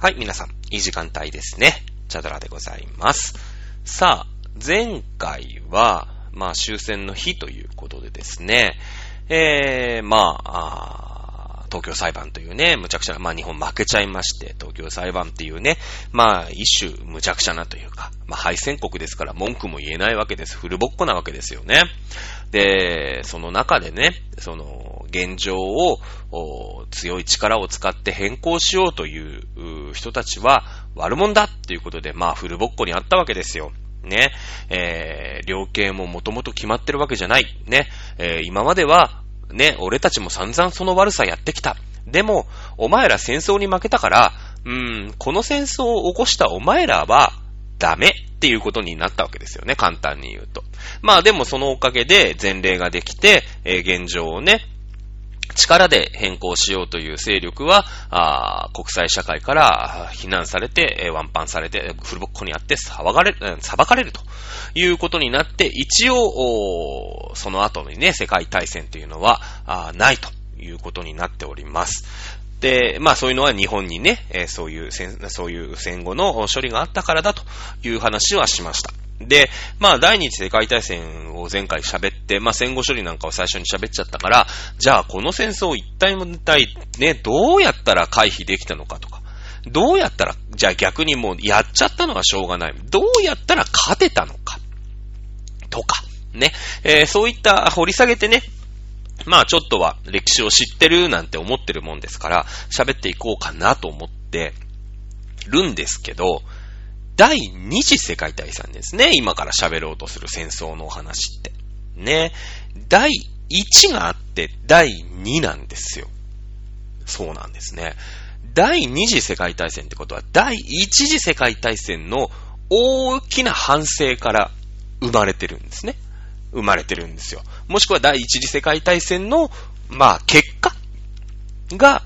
はい、皆さん、いい時間帯ですね。チャドラでございます。さあ、前回は、まあ終戦の日ということでですね、えー、まあ、あ東京裁判というね、むちゃくちゃ、まあ日本負けちゃいまして、東京裁判っていうね、まあ一種むちゃくちゃなというか、まあ敗戦国ですから文句も言えないわけです。フルボッコなわけですよね。で、その中でね、その現状を強い力を使って変更しようという人たちは悪者だっていうことで、まあフルボッコにあったわけですよ。ね、えー、量刑ももともと決まってるわけじゃない。ね、えー今までは、ね、俺たちも散々その悪さやってきた。でも、お前ら戦争に負けたから、うん、この戦争を起こしたお前らは、ダメっていうことになったわけですよね、簡単に言うと。まあでもそのおかげで前例ができて、えー現状をね、力で変更しようという勢力は、あ国際社会からあー非難されて、ワンパンされて、フルボッコにあって騒がれ、うん裁かれるということになって、一応、その後にね、世界大戦というのは、あないということになっております。で、まあそういうのは日本にね、そういう戦、そういう戦後の処理があったからだという話はしました。で、まあ、第二次世界大戦を前回喋って、まあ、戦後処理なんかを最初に喋っちゃったから、じゃあ、この戦争一体も一体、ね、どうやったら回避できたのかとか、どうやったら、じゃあ逆にもうやっちゃったのはしょうがない。どうやったら勝てたのか、とか、ね、えーそういった掘り下げてね、まあちょっとは歴史を知ってるなんて思ってるもんですから、喋っていこうかなと思ってるんですけど、第二次世界大戦ですね。今から喋ろうとする戦争のお話って。ね。第1があって、第2なんですよ。そうなんですね。第二次世界大戦ってことは、第一次世界大戦の大きな反省から生まれてるんですね。生まれてるんですよ。もしくは第一次世界大戦の、まあ、結果が、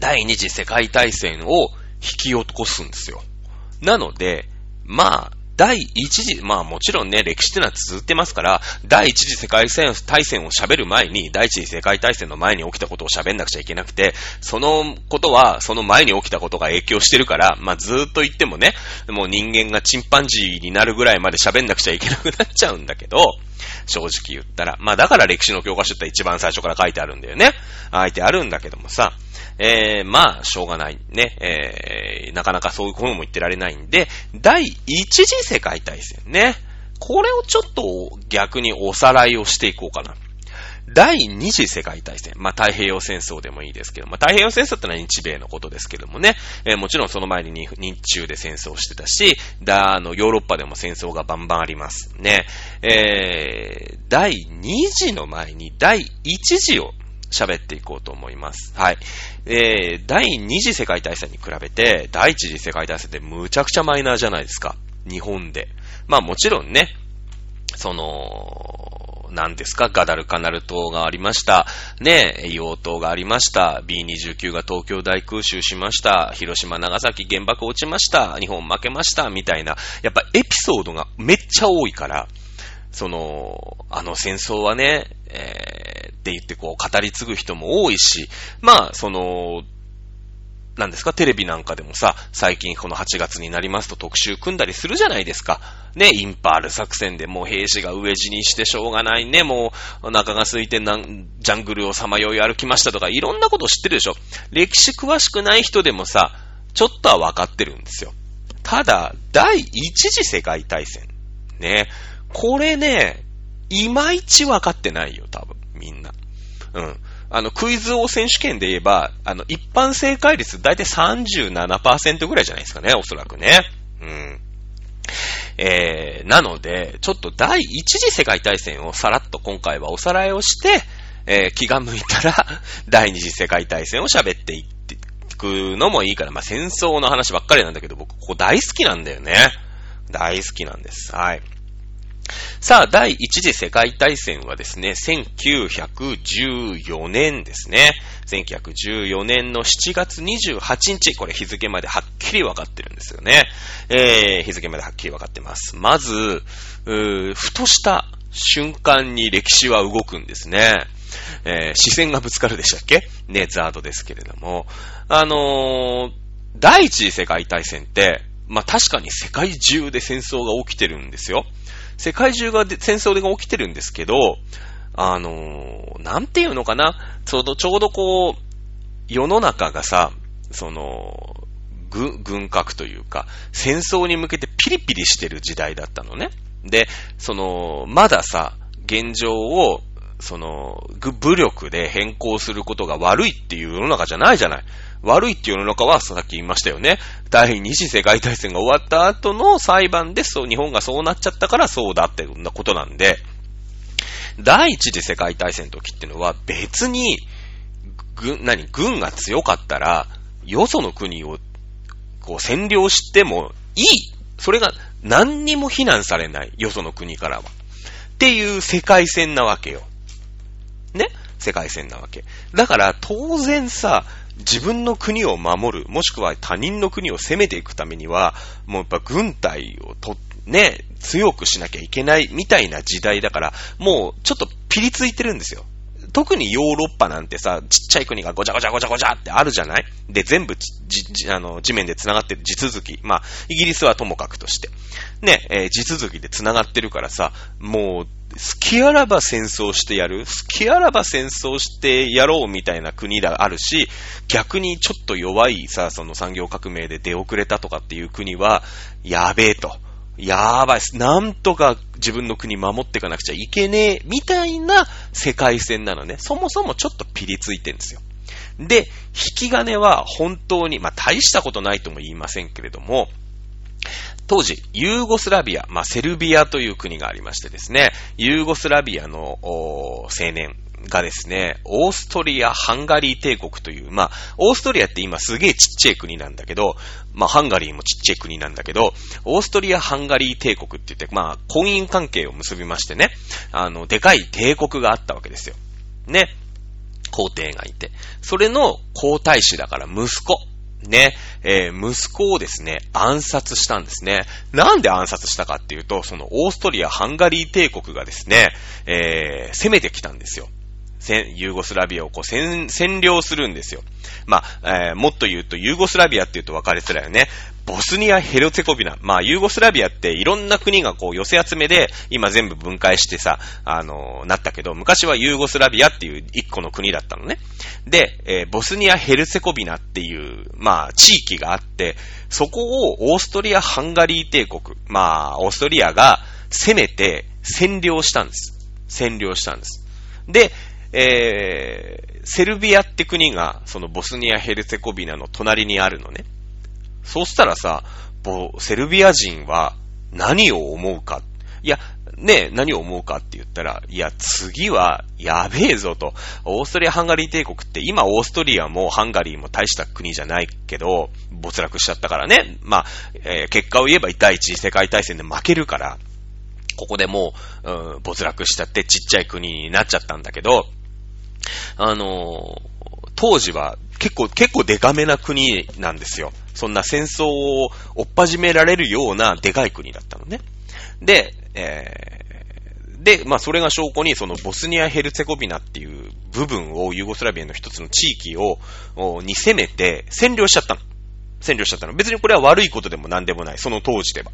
第二次世界大戦を引き起こすんですよ。なので、まあ、第一次、まあもちろんね、歴史ってのは続ってますから、第一次世界大戦を喋る前に、第一次世界大戦の前に起きたことを喋んなくちゃいけなくて、そのことは、その前に起きたことが影響してるから、まあずーっと言ってもね、もう人間がチンパンジーになるぐらいまで喋んなくちゃいけなくなっちゃうんだけど、正直言ったら。まあだから歴史の教科書って一番最初から書いてあるんだよね。書いてあるんだけどもさ、えー、まあ、しょうがない。ね。えー、なかなかそういうことも言ってられないんで、第一次世界大戦ね。これをちょっと逆におさらいをしていこうかな。第二次世界大戦。まあ、太平洋戦争でもいいですけど、まあ、太平洋戦争ってのは日米のことですけどもね。えーもちろんその前に日中で戦争してたし、だ、あの、ヨーロッパでも戦争がバンバンあります。ね。えー、第二次の前に第一次を喋っていこうと思います。はい。えー、第二次世界大戦に比べて、第一次世界大戦ってむちゃくちゃマイナーじゃないですか。日本で。まあもちろんね、その、何ですか、ガダルカナル島がありました。ねえ、硫黄島がありました。B29 が東京大空襲しました。広島、長崎原爆落ちました。日本負けました。みたいな。やっぱエピソードがめっちゃ多いから、その、あの戦争はね、えー、って言ってこう語り継ぐ人も多いし、まあ、その、なんですか、テレビなんかでもさ、最近この8月になりますと特集組んだりするじゃないですか。ね、インパール作戦でもう兵士が飢え死にしてしょうがないね、もうお腹が空いてなんジャングルをさまよい歩きましたとか、いろんなこと知ってるでしょ。歴史詳しくない人でもさ、ちょっとは分かってるんですよ。ただ、第一次世界大戦。ね。これね、いまいち分かってないよ、多分、みんな。うん。あの、クイズ王選手権で言えば、あの、一般正解率だいたい37%ぐらいじゃないですかね、おそらくね。うん。えー、なので、ちょっと第一次世界大戦をさらっと今回はおさらいをして、えー気が向いたら、第二次世界大戦を喋っていってくのもいいから、まあ、戦争の話ばっかりなんだけど、僕、ここ大好きなんだよね。大好きなんです。はい。さあ、第一次世界大戦はですね、1914年ですね。1914年の7月28日、これ日付まではっきり分かってるんですよね。えー、日付まではっきり分かってます。まず、ふとした瞬間に歴史は動くんですね。えー視線がぶつかるでしたっけ？ね、ザードですけれども。あのー第一次世界大戦って、まあ確かに世界中で戦争が起きてるんですよ。世界中が戦争が起きてるんですけど、あのー、なんていうのかな、ちょうど、ちょうどこう、世の中がさ、その、軍、軍拡というか、戦争に向けてピリピリしてる時代だったのね。で、その、まださ、現状を、その、武力で変更することが悪いっていう世の中じゃないじゃない。悪いっていう世の中はさっき言いましたよね。第二次世界大戦が終わった後の裁判でそう、日本がそうなっちゃったからそうだってなことなんで、第一次世界大戦の時ってのは別に、軍、何、軍が強かったら、よその国を、こう占領してもいい。それが何にも非難されない。よその国からは。っていう世界線なわけよ。ね？世界線なわけ。だから当然さ、自分の国を守る、もしくは他人の国を攻めていくためには、もうやっぱ軍隊をと、ね、強くしなきゃいけないみたいな時代だから、もうちょっとピリついてるんですよ。特にヨーロッパなんてさ、ちっちゃい国がごちゃごちゃごちゃごちゃってあるじゃない？で、全部じじ、あの、地面で繋がってる地続き。まあ、イギリスはともかくとして。ね、えー、地続きで繋がってるからさ、もう、好きあらば戦争してやる？好きあらば戦争してやろうみたいな国があるし、逆にちょっと弱いさ、その産業革命で出遅れたとかっていう国は、やべえと。やばいっす。なんとか自分の国守っていかなくちゃいけねえ、みたいな世界線なのね。そもそもちょっとピリついてるんですよ。で、引き金は本当に、まあ、大したことないとも言いませんけれども、当時、ユーゴスラビア、まあ、セルビアという国がありましてですね、ユーゴスラビアの青年がですね、オーストリア・ハンガリー帝国という、まあ、オーストリアって今すげえちっちゃい国なんだけど、まあ、ハンガリーもちっちゃい国なんだけど、オーストリア・ハンガリー帝国って言って、まあ、婚姻関係を結びましてね、あの、でかい帝国があったわけですよ。ね。皇帝がいて。それの皇太子だから息子。ね、えー、息子をですね、暗殺したんですね。なんで暗殺したかっていうと、そのオーストリア・ハンガリー帝国がですね、えー、攻めてきたんですよ。ユーゴスラビアをこう占領するんですよ。まあ、えー、もっと言うと、ユーゴスラビアって言うと分かりづらいよね。ボスニア・ヘルツェコビナ。まあ、ユーゴスラビアっていろんな国がこう寄せ集めで、今全部分解してさ、あのー、なったけど、昔はユーゴスラビアっていう一個の国だったのね。で、えー、ボスニア・ヘルツェコビナっていう、まあ、地域があって、そこをオーストリア・ハンガリー帝国、まあ、オーストリアが攻めて占領したんです。占領したんです。で、えー、セルビアって国が、そのボスニア・ヘルツェコビナの隣にあるのね。そうしたらさ、ボセルビア人は何を思うか？いや、ね何を思うかって言ったら、いや、次はやべえぞと。オーストリア・ハンガリー帝国って今オーストリアもハンガリーも大した国じゃないけど、没落しちゃったからね。まあ、えー、結果を言えば第一次世界大戦で負けるから、ここでもう、うん、没落しちゃってちっちゃい国になっちゃったんだけど、あの当時は結構、結構デカめな国なんですよ。そんな戦争を追っ始められるようなでかい国だったのね。で、えー、で、まあそれが証拠に、そのボスニア・ヘルツェゴビナっていう部分をユーゴスラビアの一つの地域を、に攻めて占領しちゃったの。占領しちゃったの。別にこれは悪いことでも何でもない。その当時では。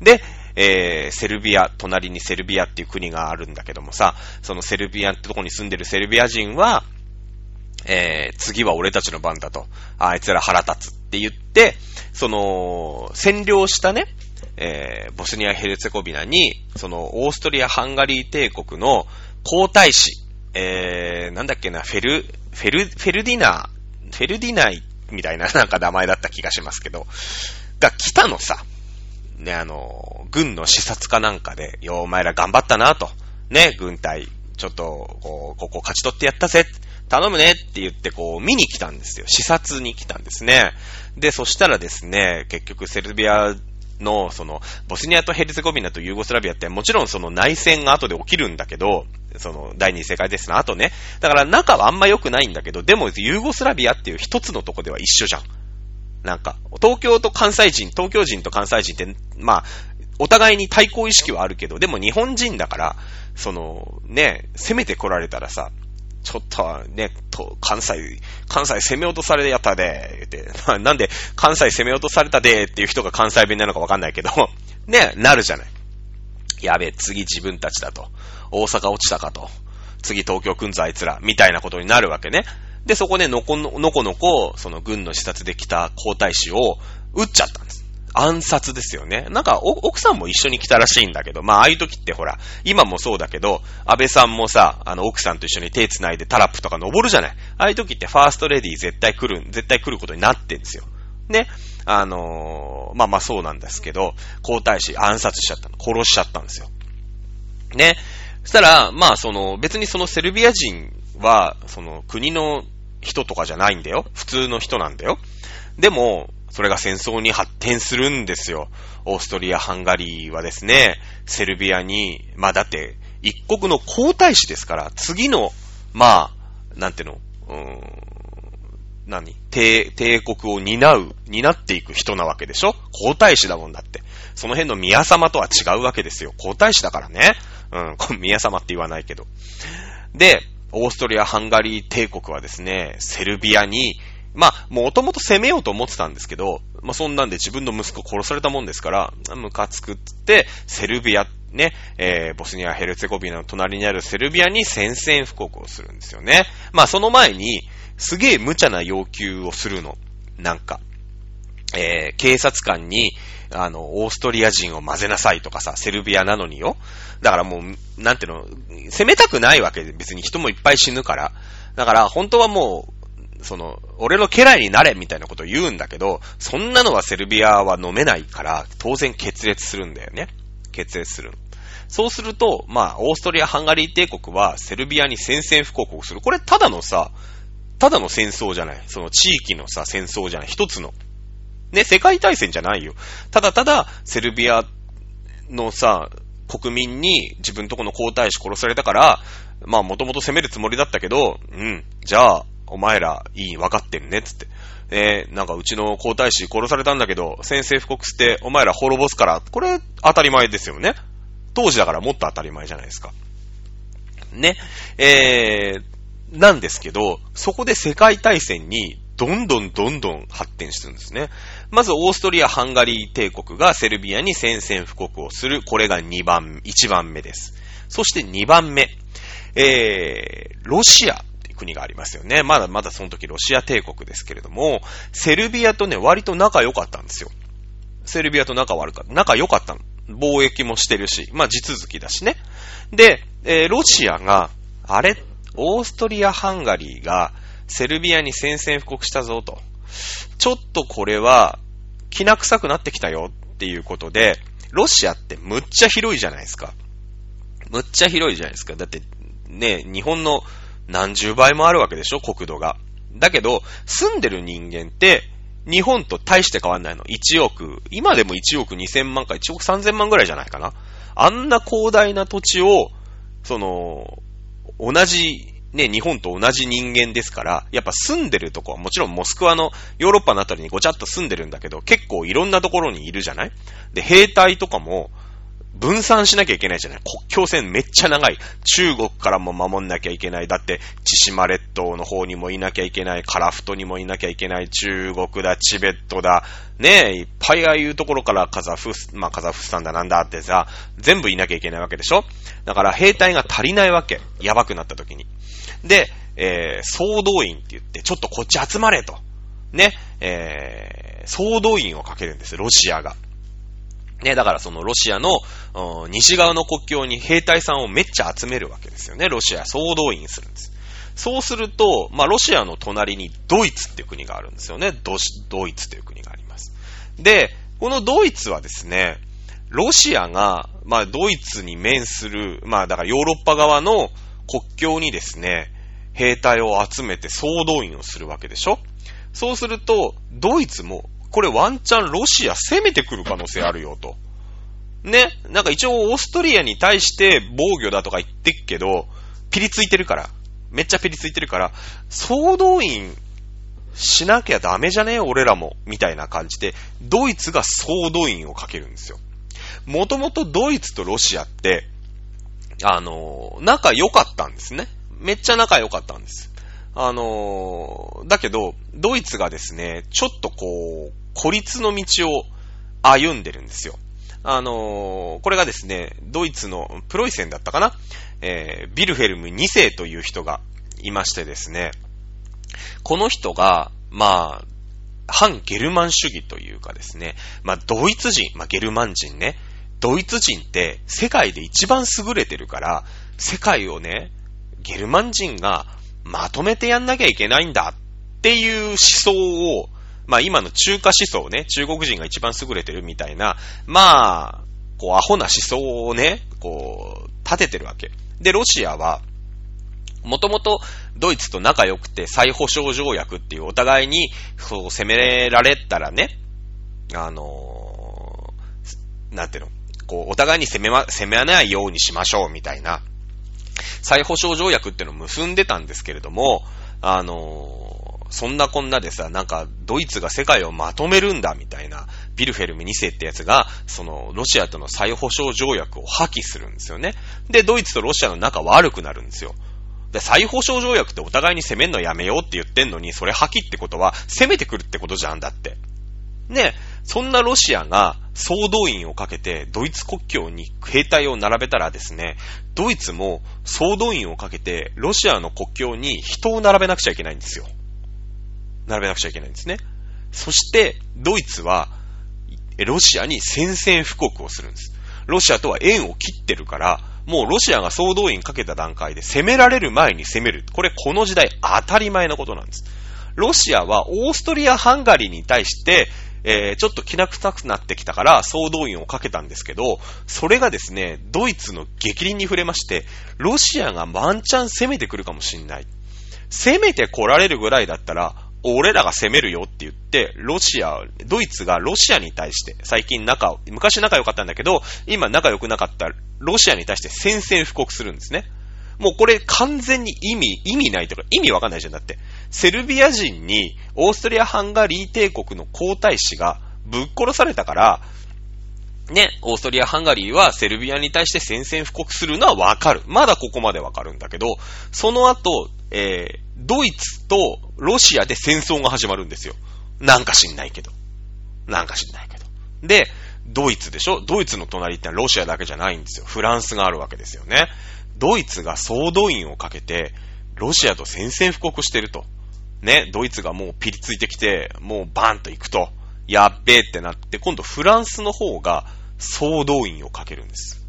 で、えー、セルビア、隣にセルビアっていう国があるんだけどもさ、そのセルビアってとこに住んでるセルビア人は、えー、次は俺たちの番だと、あいつら腹立つって言って、その、占領したね、えー、ボスニア・ヘルツェコビナに、その、オーストリア・ハンガリー帝国の皇太子、えー、なんだっけな、フェル、フェル、フェルディナー、フェルディナイみたいななんか名前だった気がしますけど、が来たのさ。ね、あの、軍の視察かなんかで、よ、お前ら頑張ったなと。ね、軍隊、ちょっと、こう、ここ勝ち取ってやったぜ。頼むねって言って、こう、見に来たんですよ。視察に来たんですね。で、そしたらですね、結局セルビアの、その、ボスニアとヘルツゴビナとユーゴスラビアって、もちろんその内戦が後で起きるんだけど、その、第二次世界ですの後ね。だから仲はあんま良くないんだけど、でもユーゴスラビアっていう一つのとこでは一緒じゃん。なんか、東京と関西人、東京人と関西人って、まあ、お互いに対抗意識はあるけど、でも日本人だから、その、ね、攻めて来られたらさ、ちょっとね、と、関西、関西攻め落とされやったで、って、なんで関西攻め落とされたでっていう人が関西弁なのかわかんないけど、ね、なるじゃない。やべえ、次自分たちだと。大阪落ちたかと。次東京来んぞあいつら、みたいなことになるわけね。で、そこでのこの、のこのこ、その軍の視察で来た皇太子を撃っちゃったんです。暗殺ですよね。なんか、奥さんも一緒に来たらしいんだけど、まあ、ああいう時ってほら、今もそうだけど、安倍さんもさ、あの、奥さんと一緒に手繋いでタラップとか登るじゃない。ああいう時ってファーストレディー絶対来る、絶対来ることになってんですよ。ね。あのー、まあまあそうなんですけど、皇太子暗殺しちゃったの。殺しちゃったんですよ。ね。そしたら、まあその、別にそのセルビア人は、その国の人とかじゃないんだよ。普通の人なんだよ。でも、それが戦争に発展するんですよ。オーストリア、ハンガリーはですね、セルビアに、まあだって、一国の皇太子ですから、次の、まあ、なんていうの、うーん、何帝、帝国を担う、担っていく人なわけでしょ？皇太子だもんだって。その辺の宮様とは違うわけですよ。皇太子だからね。うん、宮様って言わないけど。で、オーストリア・ハンガリー帝国はですね、セルビアにまあ、もともと攻めようと思ってたんですけど、まあそんなんで自分の息子殺されたもんですから、ムカつくって、セルビア、ね、えー、ボスニア・ヘルツェゴビナの隣にあるセルビアに宣戦布告をするんですよね。まあその前に、すげえ無茶な要求をするの。なんか、えー、警察官に、あの、オーストリア人を混ぜなさいとかさ、セルビアなのによ。だからもう、なんていうの、攻めたくないわけで、別に人もいっぱい死ぬから。だから、本当はもう、その、俺の家来になれみたいなことを言うんだけど、そんなのはセルビアは飲めないから、当然決裂するんだよね。決裂する。そうすると、まあ、オーストリア・ハンガリー帝国はセルビアに宣戦布告をする。これただのさ、ただの戦争じゃない。その地域のさ、戦争じゃない。一つの。ね、世界大戦じゃないよ。ただただ、セルビアのさ、国民に自分とこの皇太子殺されたから、まあもともと攻めるつもりだったけど、うん、じゃあ、お前ら、いい、分かってるね、つって。えー、なんかうちの皇太子殺されたんだけど、宣戦布告して、お前ら滅ぼすから、これ、当たり前ですよね。当時だからもっと当たり前じゃないですか。ね。えー、なんですけど、そこで世界大戦に、どんどんどんどん発展してるんですね。まず、オーストリア・ハンガリー帝国がセルビアに宣戦布告をする。これが2番、1番目です。そして2番目。えー、ロシアって国がありますよね。まだまだその時ロシア帝国ですけれども、セルビアとね、割と仲良かったんですよ。セルビアと仲悪かった。仲良かったの。貿易もしてるし、まあ地続きだしね。で、えー、ロシアが、あれ、オーストリア・ハンガリーがセルビアに宣戦布告したぞと。ちょっとこれは、気な臭くなってきたよっていうことで、ロシアってむっちゃ広いじゃないですか。むっちゃ広いじゃないですか。だって、ね、日本の何十倍もあるわけでしょ、国土が。だけど、住んでる人間って、日本と大して変わんないの。1億、今でも1億2000万か1億3000万ぐらいじゃないかな。あんな広大な土地を、その、同じ、ね、日本と同じ人間ですから、やっぱ住んでるとこはもちろんモスクワのヨーロッパのあたりにごちゃっと住んでるんだけど、結構いろんなところにいるじゃない？で、兵隊とかも、分散しなきゃいけないじゃない国境線めっちゃ長い。中国からも守んなきゃいけない。だって、千島列島の方にもいなきゃいけない。カラフトにもいなきゃいけない。中国だ、チベットだ。ねえ、いっぱいああいうところからカザフス、まあカザフスタンだなんだってさ、全部いなきゃいけないわけでしょ？だから兵隊が足りないわけ。やばくなった時に。で、えー、総動員って言って、ちょっとこっち集まれと。ね、えー、総動員をかけるんです、ロシアが。ね、だからそのロシアの西側の国境に兵隊さんをめっちゃ集めるわけですよね。ロシア総動員するんです。そうすると、まあロシアの隣にドイツっていう国があるんですよね。ドドイツという国があります。で、このドイツはですね、ロシアが、まあドイツに面する、まあだからヨーロッパ側の国境にですね、兵隊を集めて総動員をするわけでしょそうすると、ドイツもこれワンチャンロシア攻めてくる可能性あるよと。ね？なんか一応オーストリアに対して防御だとか言ってっけど、ピリついてるから。めっちゃピリついてるから、総動員しなきゃダメじゃね？え俺らも。みたいな感じで、ドイツが総動員をかけるんですよ。もともとドイツとロシアって、あの、仲良かったんですね。めっちゃ仲良かったんです。あの、だけど、ドイツがですね、ちょっとこう、孤立の道を歩んでるんですよ。あのー、これがですね、ドイツのプロイセンだったかな？えー、ビルヘルム2世という人がいましてですね、この人が、まあ、反ゲルマン主義というかですね、まあ、ドイツ人、まあ、ゲルマン人ね、ドイツ人って世界で一番優れてるから、世界をね、ゲルマン人がまとめてやんなきゃいけないんだっていう思想を、まあ今の中華思想ね、中国人が一番優れてるみたいな、まあ、こうアホな思想をね、こう、立ててるわけ。で、ロシアは、もともとドイツと仲良くて再保障条約っていうお互いにそう攻められたらね、あのー、なんていうの、こう、お互いに攻めま、攻めないようにしましょうみたいな、再保障条約っていうのを結んでたんですけれども、あのー、そんなこんなでさ、なんか、ドイツが世界をまとめるんだ、みたいな、ビルフェルム2世ってやつが、その、ロシアとの再保障条約を破棄するんですよね。で、ドイツとロシアの仲悪くなるんですよ。で、再保障条約ってお互いに攻めんのやめようって言ってんのに、それ破棄ってことは、攻めてくるってことじゃんだって。ね、そんなロシアが総動員をかけてドイツ国境に兵隊を並べたらですね、ドイツも総動員をかけてロシアの国境に人を並べなくちゃいけないんですよ。並べなくちゃいけないんですね。そして、ドイツは、ロシアに宣戦布告をするんです。ロシアとは縁を切ってるから、もうロシアが総動員かけた段階で攻められる前に攻める。これこの時代当たり前のことなんです。ロシアはオーストリア・ハンガリーに対して、えー、ちょっと気な臭くなってきたから総動員をかけたんですけど、それがですね、ドイツの激鱗に触れまして、ロシアがワンチャン攻めてくるかもしんない。攻めて来られるぐらいだったら、俺らが攻めるよって言って、ロシア、ドイツがロシアに対して、最近仲、昔仲良かったんだけど、今仲良くなかったロシアに対して宣戦布告するんですね。もうこれ完全に意味、意味ないとか、意味わかんないじゃん。だって。セルビア人にオーストリア・ハンガリー帝国の皇太子がぶっ殺されたから、ね、オーストリア・ハンガリーはセルビアに対して宣戦布告するのはわかる。まだここまでわかるんだけど、その後、えー、ドイツとロシアで戦争が始まるんですよ。なんか知んないけど。なんか知んないけど。で、ドイツでしょ？ドイツの隣ってのはロシアだけじゃないんですよ。フランスがあるわけですよね。ドイツが総動員をかけて、ロシアと宣戦布告してると。ね、ドイツがもうピリついてきて、もうバーンと行くと、やっべえってなって、今度フランスの方が総動員をかけるんです。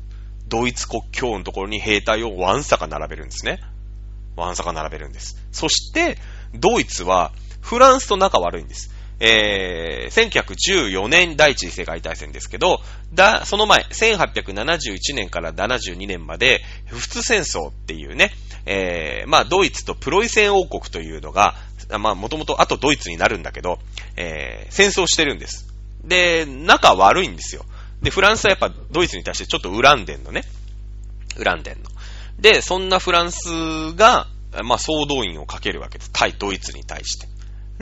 ドイツ国境のところに兵隊をワンサか並べるんですね。ワンサか並べるんです。そして、ドイツはフランスと仲悪いんです。えー、1914年第一次世界大戦ですけど、だ、その前、1871年から72年まで、仏戦争っていうね、えー、まあ、ドイツとプロイセン王国というのが、まあ、もともと、あとドイツになるんだけど、えー、戦争してるんです。で、仲悪いんですよ。で、フランスはやっぱドイツに対してちょっと恨んでんのね。恨んでんの。で、そんなフランスが、まあ、総動員をかけるわけです。対ドイツに対して。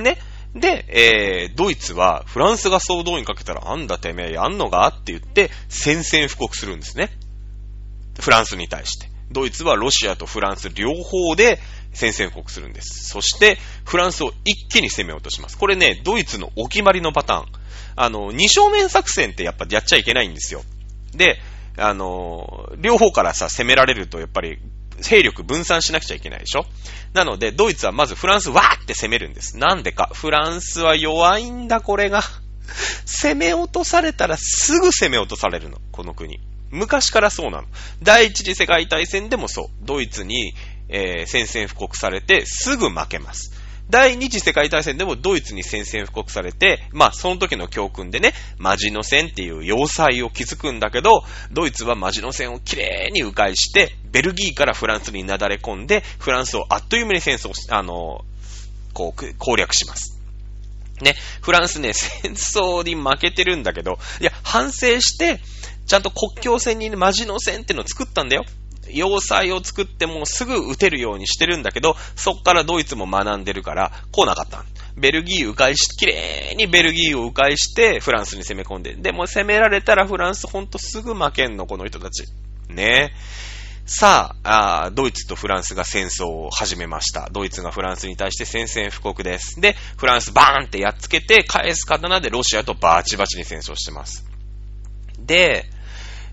ね。で、えー、ドイツは、フランスが総動員かけたら、あんだてめえやんのがって言って、宣戦布告するんですね。フランスに対して。ドイツはロシアとフランス両方で宣戦布告するんです。そして、フランスを一気に攻めようとします。これね、ドイツのお決まりのパターン。あの、二正面作戦ってやっぱやっちゃいけないんですよ。で、あの、両方からさ、攻められると、やっぱり勢力分散しなくちゃいけないでしょ？なので、ドイツはまずフランスわーって攻めるんです。なんでか？フランスは弱いんだ、これが。攻め落とされたらすぐ攻め落とされるの、この国。昔からそうなの。第一次世界大戦でもそう。ドイツに、えー、宣戦布告されてすぐ負けます。第二次世界大戦でもドイツに宣戦布告されて、まあその時の教訓でね、マジノ線っていう要塞を築くんだけど、ドイツはマジノ線をきれいに迂回して、ベルギーからフランスになだれ込んで、フランスをあっという間に戦争あの、こう、攻略します。ね、フランスね、戦争に負けてるんだけど、いや、反省して、ちゃんと国境線に、ね、マジノ線っていうのを作ったんだよ。要塞を作ってもすぐ撃てるようにしてるんだけど、そっからドイツも学んでるから来なかった。ベルギー迂回し、綺麗にベルギーを迂回してフランスに攻め込んで。でも攻められたらフランスほんとすぐ負けんの、この人たち。ねさあドイツとフランスが戦争を始めました。ドイツがフランスに対して宣戦布告です。で、フランスバーンってやっつけて、返す刀でロシアとバチバチに戦争してます。で、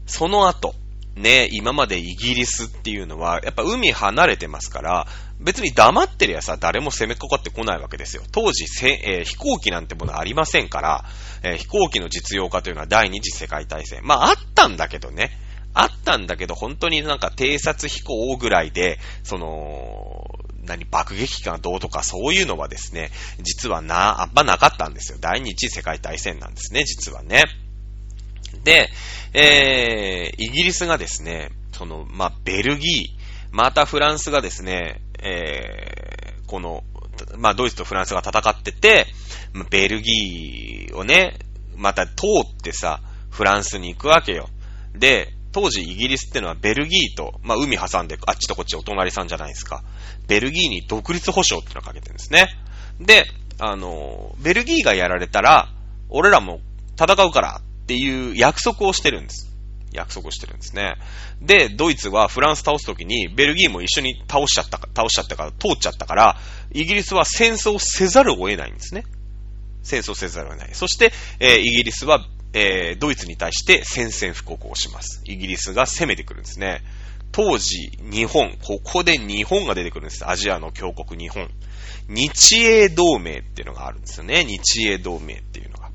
その後、ね、今までイギリスっていうのは、やっぱ海離れてますから、別に黙ってりゃさ、誰も攻めかかってこないわけですよ。当時、えー、飛行機なんてものありませんから、えー、飛行機の実用化というのは第二次世界大戦。まあ、あったんだけどね。あったんだけど、本当になんか偵察飛行ぐらいで、その、何、爆撃機がどうとかそういうのはですね、実はな、あんまなかったんですよ。第二次世界大戦なんですね、実はね。で、えー、イギリスがですね、その、まあ、ベルギー、またフランスがですね、えー、この、まあ、ドイツとフランスが戦ってて、ベルギーをね、また通ってさ、フランスに行くわけよ。で、当時イギリスってのはベルギーと、まあ、海挟んであっちとこっちお隣さんじゃないですか。ベルギーに独立保障ってのをかけてるんですね。で、あの、ベルギーがやられたら、俺らも戦うからっていう約束をしてるんです。約束をしてるんですね。で、ドイツはフランス倒すときに、ベルギーも一緒に倒しちゃったか、倒しちゃったから、通っちゃったから、イギリスは戦争せざるを得ないんですね。戦争せざるを得ない。そして、えー、イギリスは、えー、ドイツに対して宣戦布告をします。イギリスが攻めてくるんですね。当時、日本、ここで日本が出てくるんです。アジアの強国日本。日英同盟っていうのがあるんですよね。日英同盟っていうのが。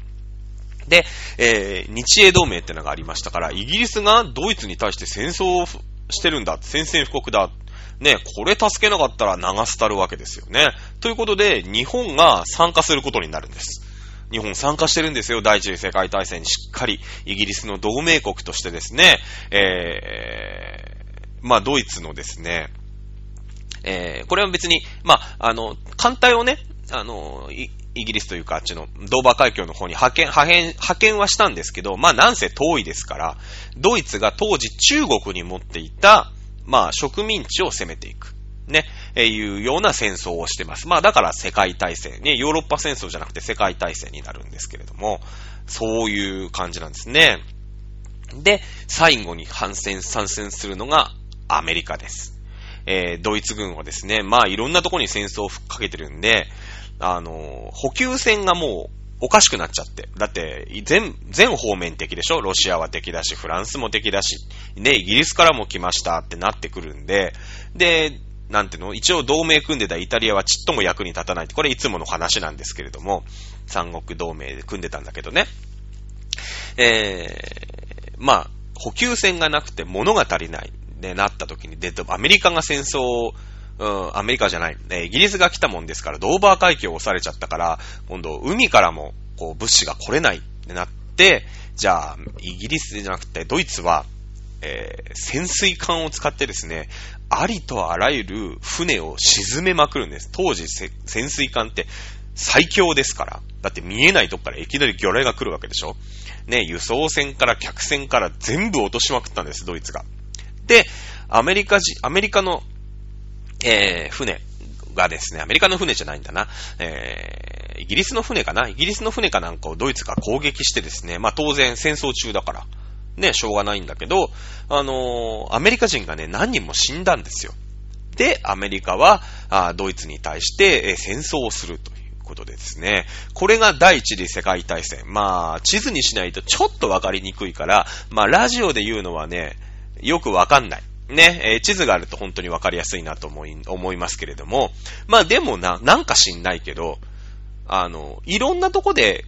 で、えー、日英同盟ってのがありましたから、イギリスがドイツに対して戦争をしてるんだ、宣戦布告だ。ね、これ助けなかったら流すたるわけですよね。ということで、日本が参加することになるんです。日本参加してるんですよ。第一次世界大戦にしっかりイギリスの同盟国としてですね、えー、まあ、ドイツのですね、えー、これは別に、まあ、あの、艦隊をね、あの、イギリスというか、あっちのドーバー海峡の方に派遣、派遣、派遣はしたんですけど、まあなんせ遠いですから、ドイツが当時中国に持っていた、まあ植民地を攻めていく。ね、え、いうような戦争をしてます。まあだから世界大戦、ね、ヨーロッパ戦争じゃなくて世界大戦になるんですけれども、そういう感じなんですね。で、最後に反戦、参戦するのがアメリカです。えー、ドイツ軍はですね、まあいろんなとこに戦争を吹っかけてるんで、あの、補給線がもうおかしくなっちゃって。だって、全、全方面的でしょ？ロシアは敵だし、フランスも敵だし、ね、イギリスからも来ましたってなってくるんで、で、なんていうの？一応同盟組んでたイタリアはちっとも役に立たないって、これいつもの話なんですけれども、三国同盟で組んでたんだけどね。えー、まあ、補給線がなくて物が足りない。で、なった時に、で、アメリカが戦争をうん、アメリカじゃない、ね、イギリスが来たもんですから、ドーバー海峡を押されちゃったから、今度、海からも、こう、物資が来れないってなって、じゃあ、イギリスじゃなくて、ドイツは、えー、潜水艦を使ってですね、ありとあらゆる船を沈めまくるんです。当時、潜水艦って最強ですから。だって見えないとこからいきなり魚雷が来るわけでしょね、輸送船から客船から全部落としまくったんです、ドイツが。で、アメリカ人、アメリカのえー、船がですね、アメリカの船じゃないんだな、えー、イギリスの船かな？イギリスの船かなんかをドイツが攻撃してですね、まあ当然戦争中だから、ね、しょうがないんだけど、あのー、アメリカ人がね、何人も死んだんですよ。で、アメリカは、あドイツに対して、えー、戦争をするということでですね、これが第一次世界大戦。まあ、地図にしないとちょっとわかりにくいから、まあ、ラジオで言うのはね、よくわかんない。ね、えー、地図があると本当にわかりやすいなと思い、思いますけれども、まあでもな、なんか知んないけど、あの、いろんなとこで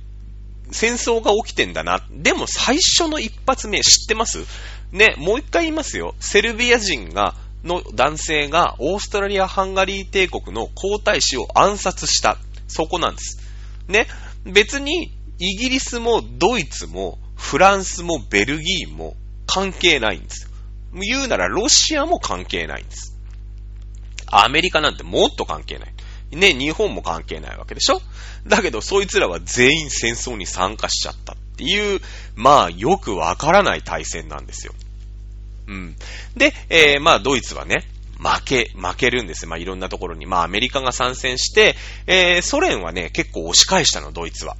戦争が起きてんだな。でも最初の一発目知ってます？ね、もう一回言いますよ。セルビア人が、の男性がオーストラリア・ハンガリー帝国の皇太子を暗殺した。そこなんです。ね、別にイギリスもドイツもフランスもベルギーも関係ないんです。言うならロシアも関係ないんです。アメリカなんてもっと関係ない。ね、日本も関係ないわけでしょ？だけど、そいつらは全員戦争に参加しちゃったっていう、まあ、よくわからない対戦なんですよ。うん。で、えー、まあ、ドイツはね、負け、負けるんですまあ、いろんなところに。まあ、アメリカが参戦して、えー、ソ連はね、結構押し返したの、ドイツは。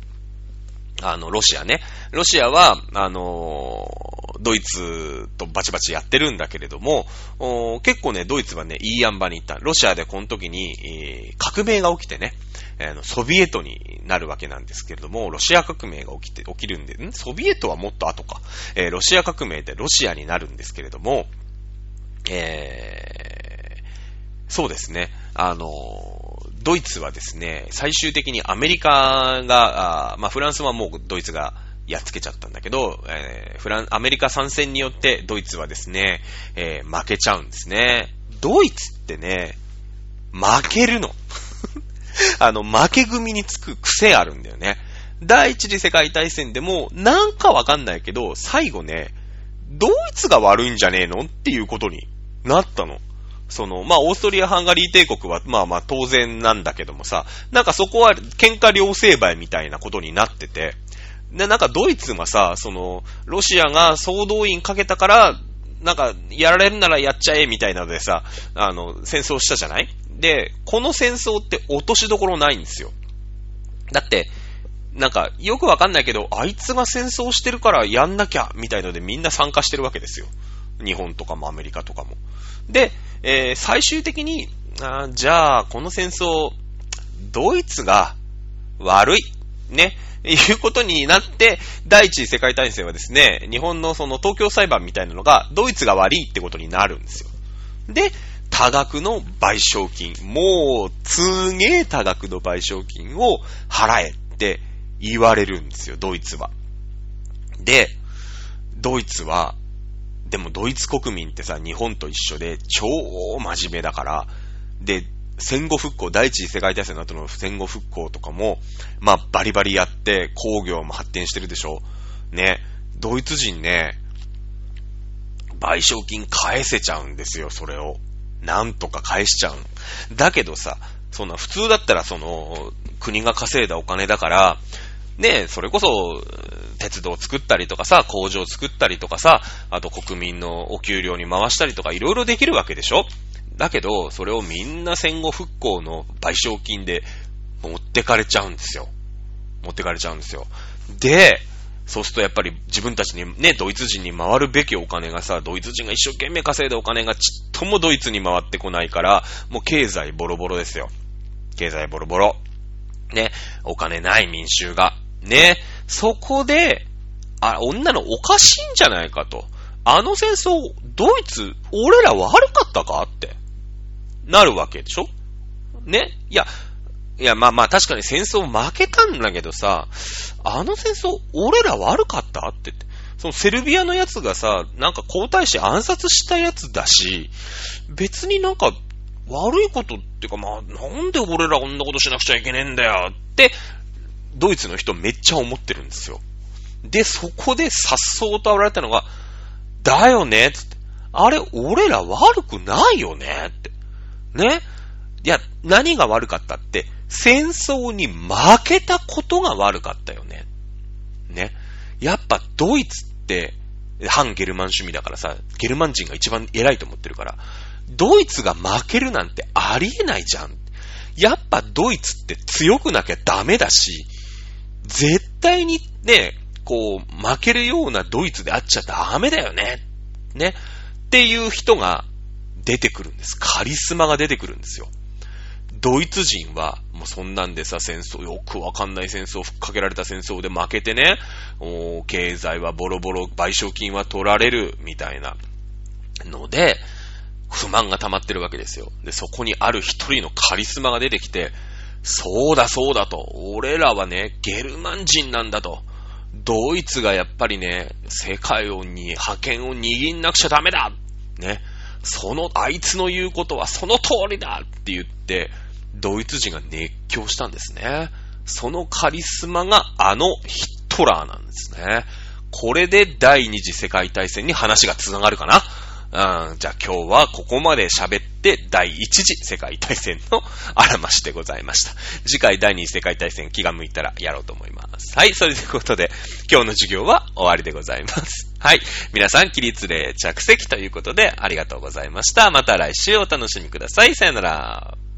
あの、ロシアね。ロシアは、あのドイツとバチバチやってるんだけれども、結構ね、ドイツはね、いい塩梅に行った。ロシアでこの時に、えー、革命が起きてね、えー、ソビエトになるわけなんですけれども、ロシア革命が起きて、起きるんで、ん？ソビエトはもっと後か。えー、ロシア革命でロシアになるんですけれども、えー、そうですね、あのドイツはですね、最終的にアメリカが、あまあ、フランスはもうドイツがやっつけちゃったんだけど、えー、フラン、アメリカ参戦によってドイツはですね、えー、負けちゃうんですね。ドイツってね、負けるの。あの、負け組につく癖あるんだよね。第一次世界大戦でも、なんかわかんないけど、最後ね、ドイツが悪いんじゃねえのっていうことになったの。その、まあ、オーストリア・ハンガリー帝国は、まあまあ当然なんだけどもさ、なんかそこは喧嘩両成敗みたいなことになってて、で、なんかドイツはさ、その、ロシアが総動員かけたから、なんか、やられるならやっちゃえ、みたいなのでさ、あの、戦争したじゃない？で、この戦争って落としどころないんですよ。だって、なんか、よくわかんないけど、あいつが戦争してるからやんなきゃ、みたいのでみんな参加してるわけですよ。日本とかもアメリカとかも。で、えー、最終的に、あじゃあ、この戦争、ドイツが悪い。ね。いうことになって、第一次世界大戦はですね、日本のその東京裁判みたいなのが、ドイツが悪いってことになるんですよ。で、多額の賠償金、もう、すげえ多額の賠償金を払えって言われるんですよ、ドイツは。で、ドイツは、でもドイツ国民ってさ、日本と一緒で超真面目だから、で、戦後復興、第一次世界大戦の後の戦後復興とかも、まあバリバリやって工業も発展してるでしょ。ね。ドイツ人ね、賠償金返せちゃうんですよ、それを。なんとか返しちゃう。だけどさ、そんな普通だったらその、国が稼いだお金だから、ね、それこそ、鉄道作ったりとかさ、工場作ったりとかさ、あと国民のお給料に回したりとかいろいろできるわけでしょ？だけど、それをみんな戦後復興の賠償金で持ってかれちゃうんですよ。持ってかれちゃうんですよ。で、そうするとやっぱり自分たちにね、ドイツ人に回るべきお金がさ、ドイツ人が一生懸命稼いだお金がちっともドイツに回ってこないから、もう経済ボロボロですよ。経済ボロボロ。ね、お金ない民衆が。ね、そこで、あ、女のおかしいんじゃないかと。あの戦争、ドイツ、俺ら悪かったかって、なるわけでしょ？ね？いや、いや、まあまあ確かに戦争負けたんだけどさ、あの戦争、俺ら悪かったって。そのセルビアのやつがさ、なんか皇太子暗殺したやつだし、別になんか悪いことっていうかまあ、なんで俺らこんなことしなくちゃいけねえんだよって、ドイツの人めっちゃ思ってるんですよ。で、そこで颯爽と現れたのが、だよね？つって。あれ、俺ら悪くないよね？って。ね？いや、何が悪かったって、戦争に負けたことが悪かったよね？ね？やっぱドイツって、反ゲルマン主義だからさ、ゲルマン人が一番偉いと思ってるから、ドイツが負けるなんてありえないじゃん。やっぱドイツって強くなきゃダメだし、絶対にね、こう、負けるようなドイツであっちゃダメだよね。ね。っていう人が出てくるんです。カリスマが出てくるんですよ。ドイツ人は、もうそんなんでさ、戦争、よくわかんない戦争、ふっかけられた戦争で負けてね、お経済はボロボロ、賠償金は取られる、みたいなので、不満が溜まってるわけですよ。で、そこにある一人のカリスマが出てきて、そうだそうだと、俺らはね、ゲルマン人なんだと。ドイツがやっぱりね、世界をに、覇権を握んなくちゃダメだね。その、あいつの言うことはその通りだって言って、ドイツ人が熱狂したんですね。そのカリスマがあのヒットラーなんですね。これで第二次世界大戦に話が繋がるかなうん、じゃあ今日はここまで喋って第1次世界大戦のあらましでございました。次回第2次世界大戦気が向いたらやろうと思います。はい、それということで今日の授業は終わりでございます。はい、皆さん起立例着席ということでありがとうございました。また来週お楽しみください。さよなら。